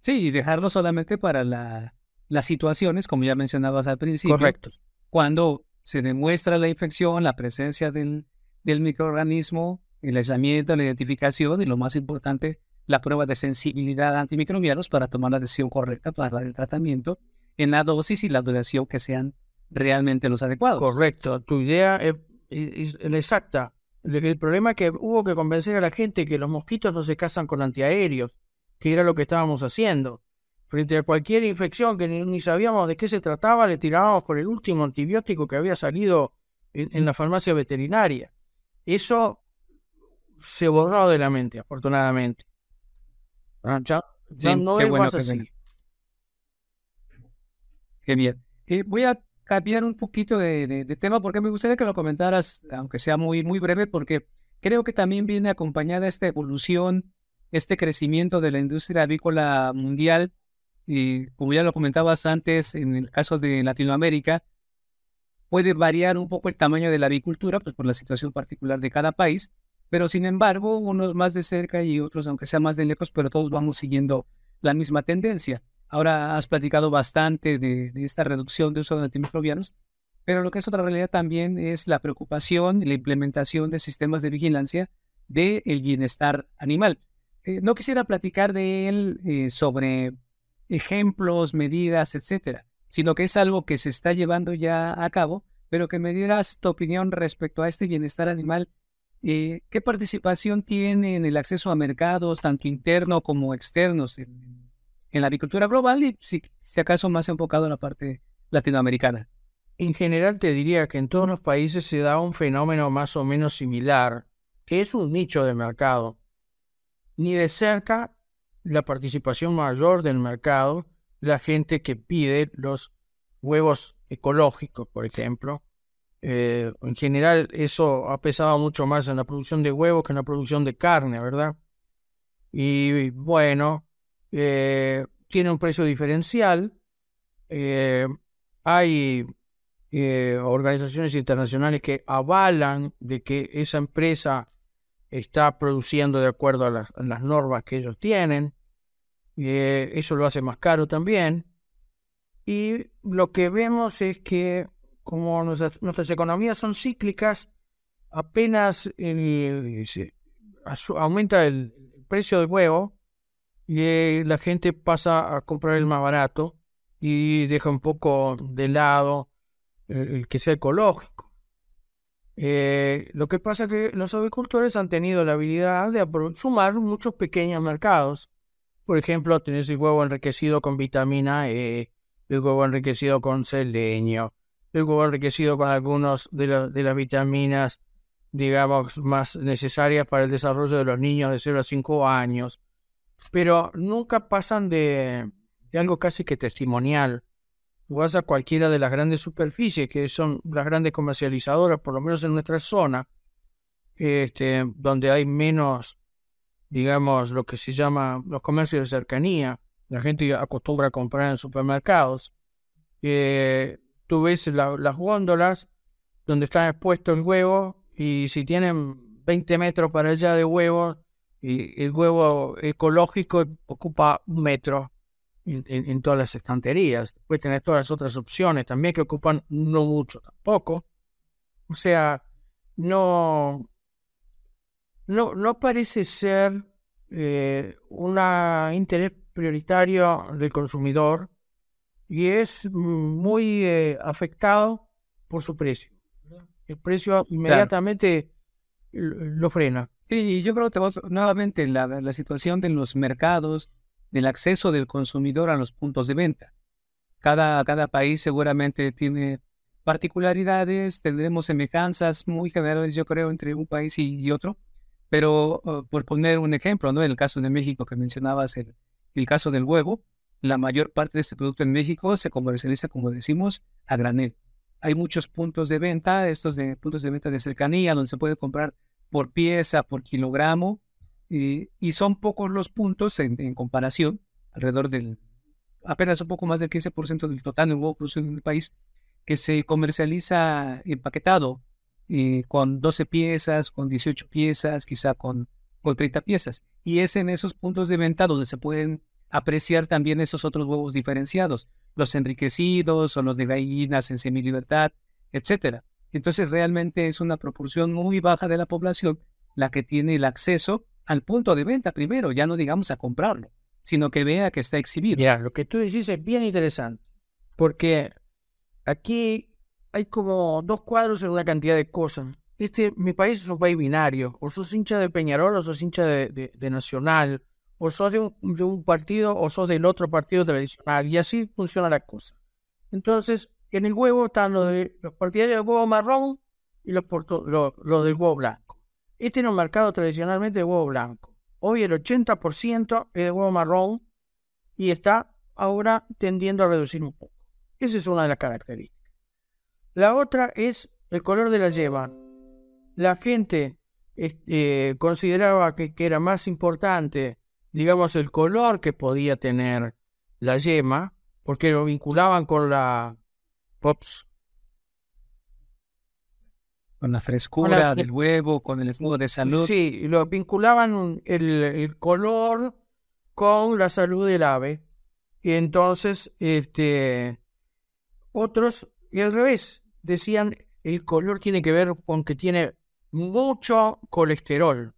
Sí, y dejarlo solamente para la las situaciones, como ya mencionabas al principio, Correcto. cuando se demuestra la infección, la presencia del, del microorganismo, el aislamiento, la identificación y lo más importante, la prueba de sensibilidad a antimicrobianos para tomar la decisión correcta para el tratamiento en la dosis y la duración que sean realmente los adecuados. Correcto, tu idea es, exacta. El, problema es que hubo que convencer a la gente que los mosquitos no se casan con antiaéreos, que era lo que estábamos haciendo. Frente a cualquier infección que ni, sabíamos de qué se trataba, le tirábamos con el último antibiótico que había salido en la farmacia veterinaria. Eso se borró de la mente, afortunadamente. Ah, ya, no es más así. Qué bien. Eh, voy a cambiar un poquito de, tema porque me gustaría que lo comentaras, aunque sea muy, muy breve, porque creo que también viene acompañada esta evolución, este crecimiento de la industria avícola mundial. Y como ya lo comentabas antes, en el caso de Latinoamérica, puede variar un poco el tamaño de la avicultura, pues por la situación particular de cada país, pero sin embargo, unos más de cerca y otros, aunque sea más de lejos, pero todos vamos siguiendo la misma tendencia. Ahora has platicado bastante de, esta reducción de uso de antimicrobianos, pero lo que es otra realidad también es la preocupación y la implementación de sistemas de vigilancia del bienestar animal. Eh, no quisiera platicar de él eh, sobre ejemplos, medidas, etcétera, sino que es algo que se está llevando ya a cabo, pero que me dieras tu opinión respecto a este bienestar animal eh, ¿Qué participación tiene en el acceso a mercados, tanto internos como externos, en, la agricultura global y si, acaso más enfocado en la parte latinoamericana? En general te diría que en todos los países se da un fenómeno más o menos similar, que es un nicho de mercado. Ni de cerca la participación mayor del mercado, la gente que pide los huevos ecológicos, por ejemplo, eh, en general, eso ha pesado mucho más en la producción de huevos que en la producción de carne, ¿verdad? Y bueno, eh, tiene un precio diferencial. Eh, hay organizaciones internacionales que avalan de que esa empresa está produciendo de acuerdo a las, a las normas que ellos tienen. eso lo hace más caro también. Y lo que vemos es que como nuestras, economías son cíclicas, apenas aumenta el, precio del huevo y eh, la gente pasa a comprar el más barato y deja un poco de lado el, que sea ecológico. Eh, lo que pasa es que los agricultores han tenido la habilidad de sumar muchos pequeños mercados. Por ejemplo, tenés el huevo enriquecido con vitamina E, el huevo enriquecido con selenio, el huevo enriquecido con algunas de, las vitaminas, digamos, más necesarias para el desarrollo de los niños de 0 a 5 años, pero nunca pasan de, algo casi que testimonial. Vas a cualquiera de las grandes superficies, que son las grandes comercializadoras, por lo menos en nuestra zona, este, donde hay menos, digamos, lo que se llama los comercios de cercanía. La gente acostumbra a comprar en supermercados. Eh, tú ves las góndolas donde está expuesto el huevo y si tienen 20 metros para allá de huevo, y el huevo ecológico ocupa un metro en, todas las estanterías. Puedes tener todas las otras opciones también que ocupan no mucho tampoco. O sea, no, no, no parece ser eh, un interés prioritario del consumidor y es muy eh, afectado por su precio. El precio inmediatamente lo frena. Sí, yo creo que nuevamente la, la situación de los mercados, del acceso del consumidor a los puntos de venta. Cada, cada país seguramente tiene particularidades, tendremos semejanzas muy generales, yo creo, entre un país y, otro. Pero uh, por poner un ejemplo, ¿no? En el caso de México que mencionabas, el, el caso del huevo, la mayor parte de este producto en México se comercializa, como decimos, a granel. Hay muchos puntos de venta, estos de puntos de venta de cercanía, donde se puede comprar por pieza, por kilogramo, y, son pocos los puntos en, comparación, alrededor del, apenas un poco más del 15% del total del huevo producido en el país, que se comercializa empaquetado con 12 piezas, con 18 piezas, quizá con, con 30 piezas. Y es en esos puntos de venta donde se pueden apreciar también esos otros huevos diferenciados, los enriquecidos o los de gallinas en semilibertad, etcétera. Entonces realmente es una proporción muy baja de la población la que tiene el acceso al punto de venta primero, ya no digamos a comprarlo, sino que vea que está exhibido. Mira, lo que tú decís es bien interesante, porque aquí hay como dos cuadros en una cantidad de cosas. Este, mi país es un país binario, o sos hincha de Peñarol o sos hincha de, de, Nacional, o sos de un, partido o sos del otro partido tradicional, y así funciona la cosa. Entonces, en el huevo están los, partidarios del huevo marrón y los, del huevo blanco. Este era un mercado tradicionalmente de huevo blanco. Hoy el 80% es de huevo marrón y está ahora tendiendo a reducir un poco. Esa es una de las características. La otra es el color de la yema. La gente este, consideraba que, era más importante, digamos, el color que podía tener la yema, porque lo vinculaban con la pops, con la frescura del huevo, con el estado de salud. Sí, lo vinculaban el, color con la salud del ave. Y entonces, este, otros, y al revés, decían el color tiene que ver con que tiene mucho colesterol.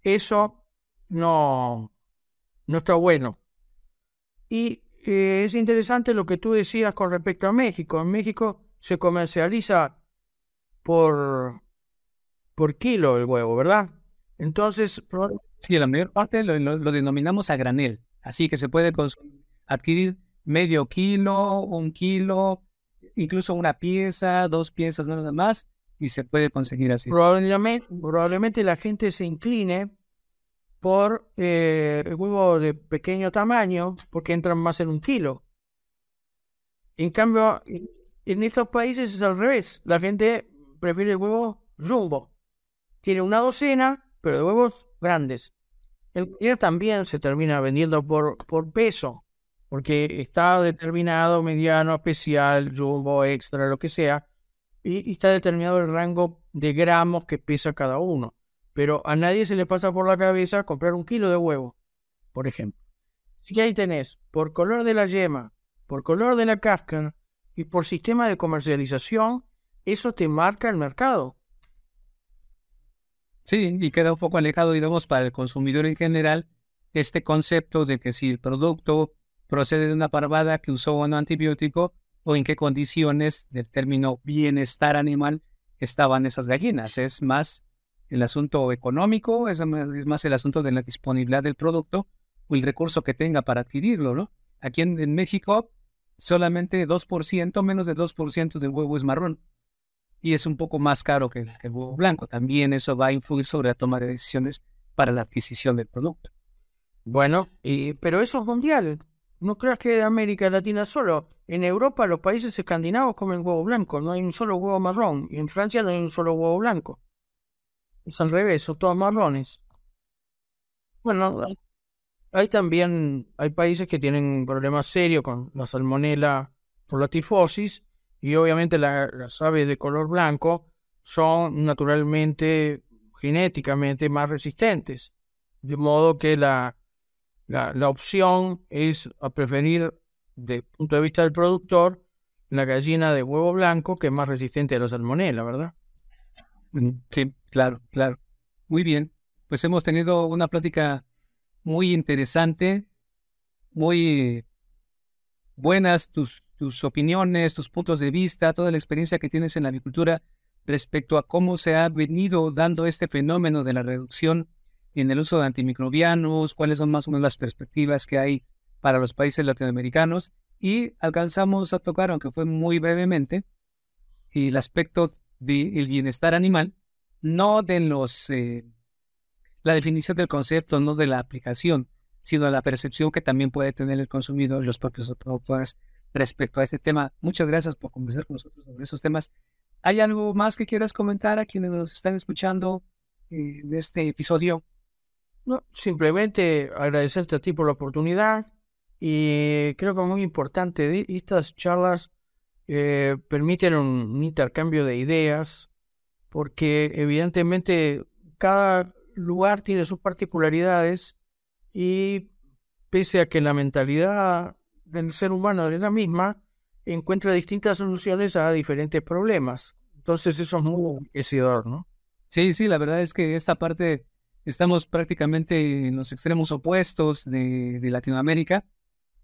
Eso no, no está bueno. Y eh, es interesante lo que tú decías con respecto a México. En México se comercializa por, por kilo el huevo, ¿verdad? Entonces... Sí, la mayor parte lo, lo, denominamos a granel, así que se puede adquirir medio kilo, un kilo, incluso una pieza, dos piezas nada más, y se puede conseguir así. Probablemente, probablemente la gente se incline por eh, el huevo de pequeño tamaño, porque entran más en un kilo. En cambio, en estos países es al revés. La gente prefiere el huevo jumbo. Tiene una docena, pero de huevos grandes. El día también se termina vendiendo por, por peso, porque está determinado mediano, especial, jumbo, extra, lo que sea, y, está determinado el rango de gramos que pesa cada uno. Pero a nadie se le pasa por la cabeza comprar un kilo de huevo, por ejemplo. Así ahí tenés, por color de la yema, por color de la cáscara y por sistema de comercialización, eso te marca el mercado. Sí, y queda un poco alejado, digamos, para el consumidor en general, este concepto de que si el producto procede de una parvada que usó un antibiótico o en qué condiciones del término bienestar animal estaban esas gallinas. Es más el asunto económico, es más, el asunto de la disponibilidad del producto o el recurso que tenga para adquirirlo, ¿no? Aquí en, México solamente 2%, menos del 2% del huevo es marrón y es un poco más caro que, el huevo blanco. También eso va a influir sobre la toma de decisiones para la adquisición del producto. Bueno, y, pero eso es mundial. No creas que de América Latina solo. En Europa los países escandinavos comen huevo blanco, no hay un solo huevo marrón. Y en Francia no hay un solo huevo blanco. Es al revés, son todos marrones. Bueno, hay también, hay países que tienen problemas serios con la salmonela por la tifosis y obviamente las aves de color blanco son naturalmente, genéticamente más resistentes. De modo que la, la, opción es a preferir, desde el punto de vista del productor, la gallina de huevo blanco, que es más resistente a la salmonela, ¿verdad? Sí, claro, claro. Muy bien. Pues hemos tenido una plática muy interesante, muy buenas tus tus opiniones, tus puntos de vista, toda la experiencia que tienes en la agricultura respecto a cómo se ha venido dando este fenómeno de la reducción en el uso de antimicrobianos, cuáles son más o menos las perspectivas que hay para los países latinoamericanos y alcanzamos a tocar, aunque fue muy brevemente, el aspecto del bienestar animal, no de los eh, la definición del concepto, no de la aplicación, sino la percepción que también puede tener el consumidor y los propios productores respecto a este tema. Muchas gracias por conversar con nosotros sobre esos temas. ¿Hay algo más que quieras comentar a quienes nos están escuchando en este episodio? No, simplemente agradecerte a ti por la oportunidad y creo que es muy importante, estas charlas eh, permiten un, intercambio de ideas porque evidentemente cada lugar tiene sus particularidades y pese a que la mentalidad del ser humano es la misma, encuentra distintas soluciones a diferentes problemas. Entonces eso es muy enriquecedor, ¿no? Sí, sí, la verdad es que esta parte estamos prácticamente en los extremos opuestos de, de Latinoamérica.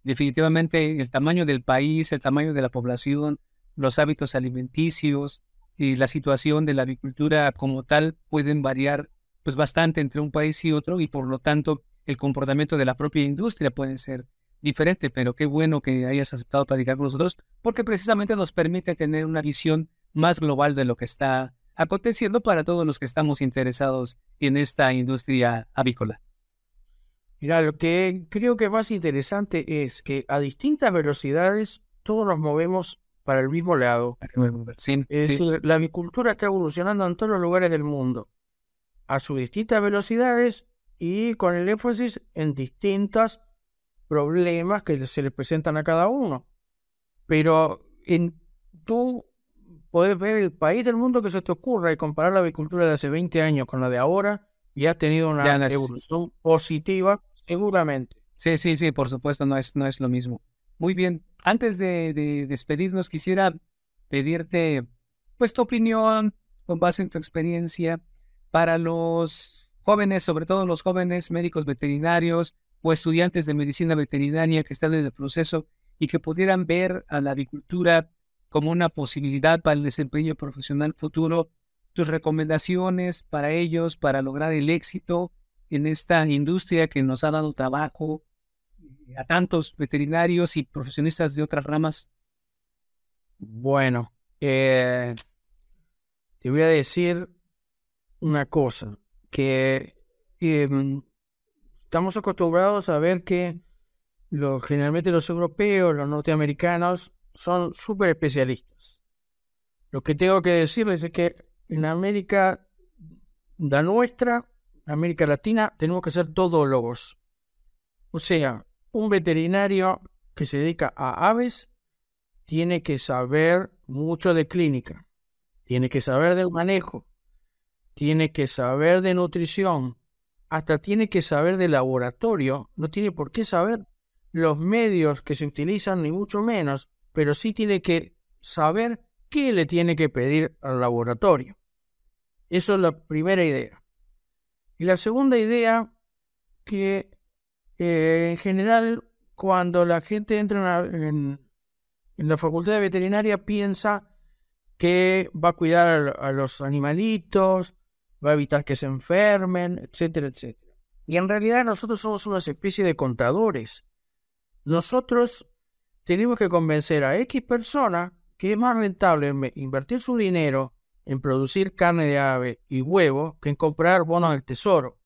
Definitivamente el tamaño del país, el tamaño de la población, los hábitos alimenticios y la situación de la agricultura como tal pueden variar pues bastante entre un país y otro y por lo tanto el comportamiento de la propia industria puede ser diferente, pero qué bueno que hayas aceptado platicar con nosotros porque precisamente nos permite tener una visión más global de lo que está aconteciendo para todos los que estamos interesados en esta industria avícola. Mira, lo que creo que es más interesante es que a distintas velocidades todos nos movemos para el mismo lado. Sí, es decir, la avicultura está evolucionando en todos los lugares del mundo, a sus distintas velocidades y con el énfasis en distintos problemas que se le presentan a cada uno. Pero en, tú puedes ver el país del mundo que se te ocurra y comparar la avicultura de hace 20 años con la de ahora y ha tenido una evolución positiva, seguramente. Sí, sí, sí, por supuesto, no es, no es lo mismo. Muy bien, antes de, despedirnos, quisiera pedirte, pues, tu opinión con base en tu experiencia para los jóvenes, sobre todo los jóvenes médicos veterinarios o estudiantes de medicina veterinaria que están en el proceso y que pudieran ver a la avicultura como una posibilidad para el desempeño profesional futuro, tus recomendaciones para ellos, para lograr el éxito en esta industria que nos ha dado trabajo a tantos veterinarios y profesionistas de otras ramas? Bueno, eh, te voy a decir una cosa, que em, estamos acostumbrados a ver que generalmente los europeos, los norteamericanos, son súper especialistas. Lo que tengo que decirles es que en América, la nuestra, América Latina, tenemos que ser todólogos. O sea, un veterinario que se dedica a aves tiene que saber mucho de clínica, tiene que saber del manejo, tiene que saber de nutrición, hasta tiene que saber de laboratorio, no tiene por qué saber los medios que se utilizan, ni mucho menos, pero sí tiene que saber qué le tiene que pedir al laboratorio. Eso es la primera idea. Y la segunda idea, que eh, en general cuando la gente entra en, la facultad de veterinaria piensa que va a cuidar a, a los animalitos, va a evitar que se enfermen, etcétera, etcétera. Y en realidad nosotros somos una especie de contadores. Nosotros tenemos que convencer a X persona que es más rentable invertir su dinero en producir carne de ave y huevo que en comprar bonos del tesoro.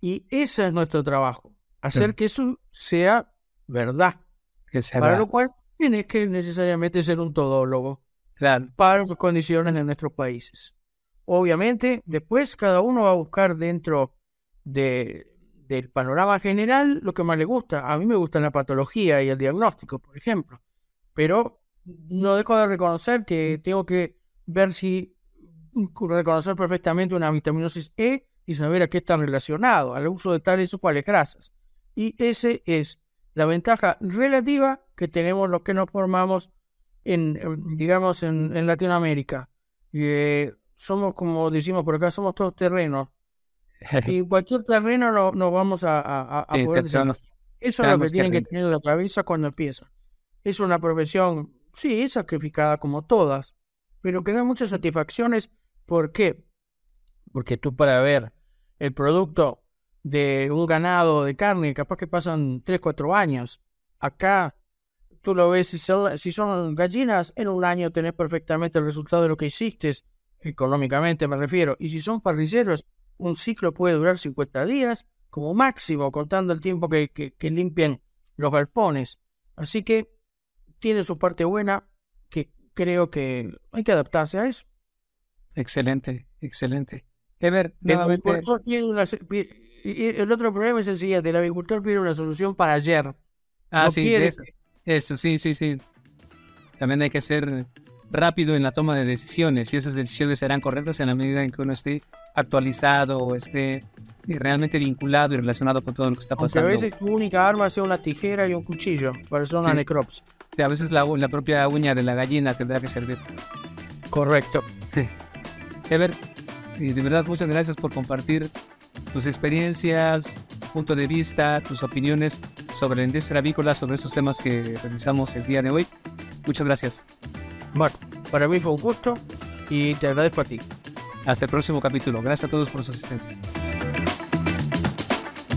Y ese es nuestro trabajo, hacer que eso sea verdad. para lo cual tienes que necesariamente ser un todólogo para las condiciones de nuestros países. Obviamente, después cada uno va a buscar dentro de, del panorama general lo que más le gusta. A mí me gusta la patología y el diagnóstico, por ejemplo. Pero no dejo de reconocer que tengo que ver si reconocer perfectamente una vitaminosis E y saber a qué está relacionado, al uso de tales o cuales grasas. Y ese es la ventaja relativa que tenemos los que nos formamos en, digamos, en, Latinoamérica. Eh, somos, como decimos por acá, somos todos terrenos. y cualquier terreno no, no vamos a, a, poder Eso es lo que tienen que tener en la cabeza cuando empiezan. Es una profesión, sí, sacrificada como todas, pero que da muchas satisfacciones. ¿Por qué? Porque tú para ver el producto de un ganado de carne, capaz que pasan 3, 4 años. Acá tú lo ves, si son, si son gallinas, en un año tenés perfectamente el resultado de lo que hiciste, económicamente me refiero. Y si son parrilleros, un ciclo puede durar 50 días como máximo, contando el tiempo que, que, limpian los galpones. Así que tiene su parte buena, que creo que hay que adaptarse a eso. Excelente, excelente. Ever, el, el otro problema es el siguiente, el agricultor pide una solución para ayer. Ah, sí, eso, eso, sí, sí, sí. También hay que ser rápido en la toma de decisiones y esas decisiones serán correctas en la medida en que uno esté actualizado o esté realmente vinculado y relacionado con todo lo que está pasando. a veces tu única arma sea una tijera y un cuchillo, para eso una sí. necropsia. A veces la, la, propia uña de la gallina tendrá que servir. Correcto. Ever, y de verdad muchas gracias por compartir tus experiencias, punto de vista, tus opiniones sobre la industria avícola, sobre esos temas que realizamos el día de hoy. Muchas gracias. Bueno, para mí fue un gusto y te agradezco a ti. Hasta el próximo capítulo. Gracias a todos por su asistencia.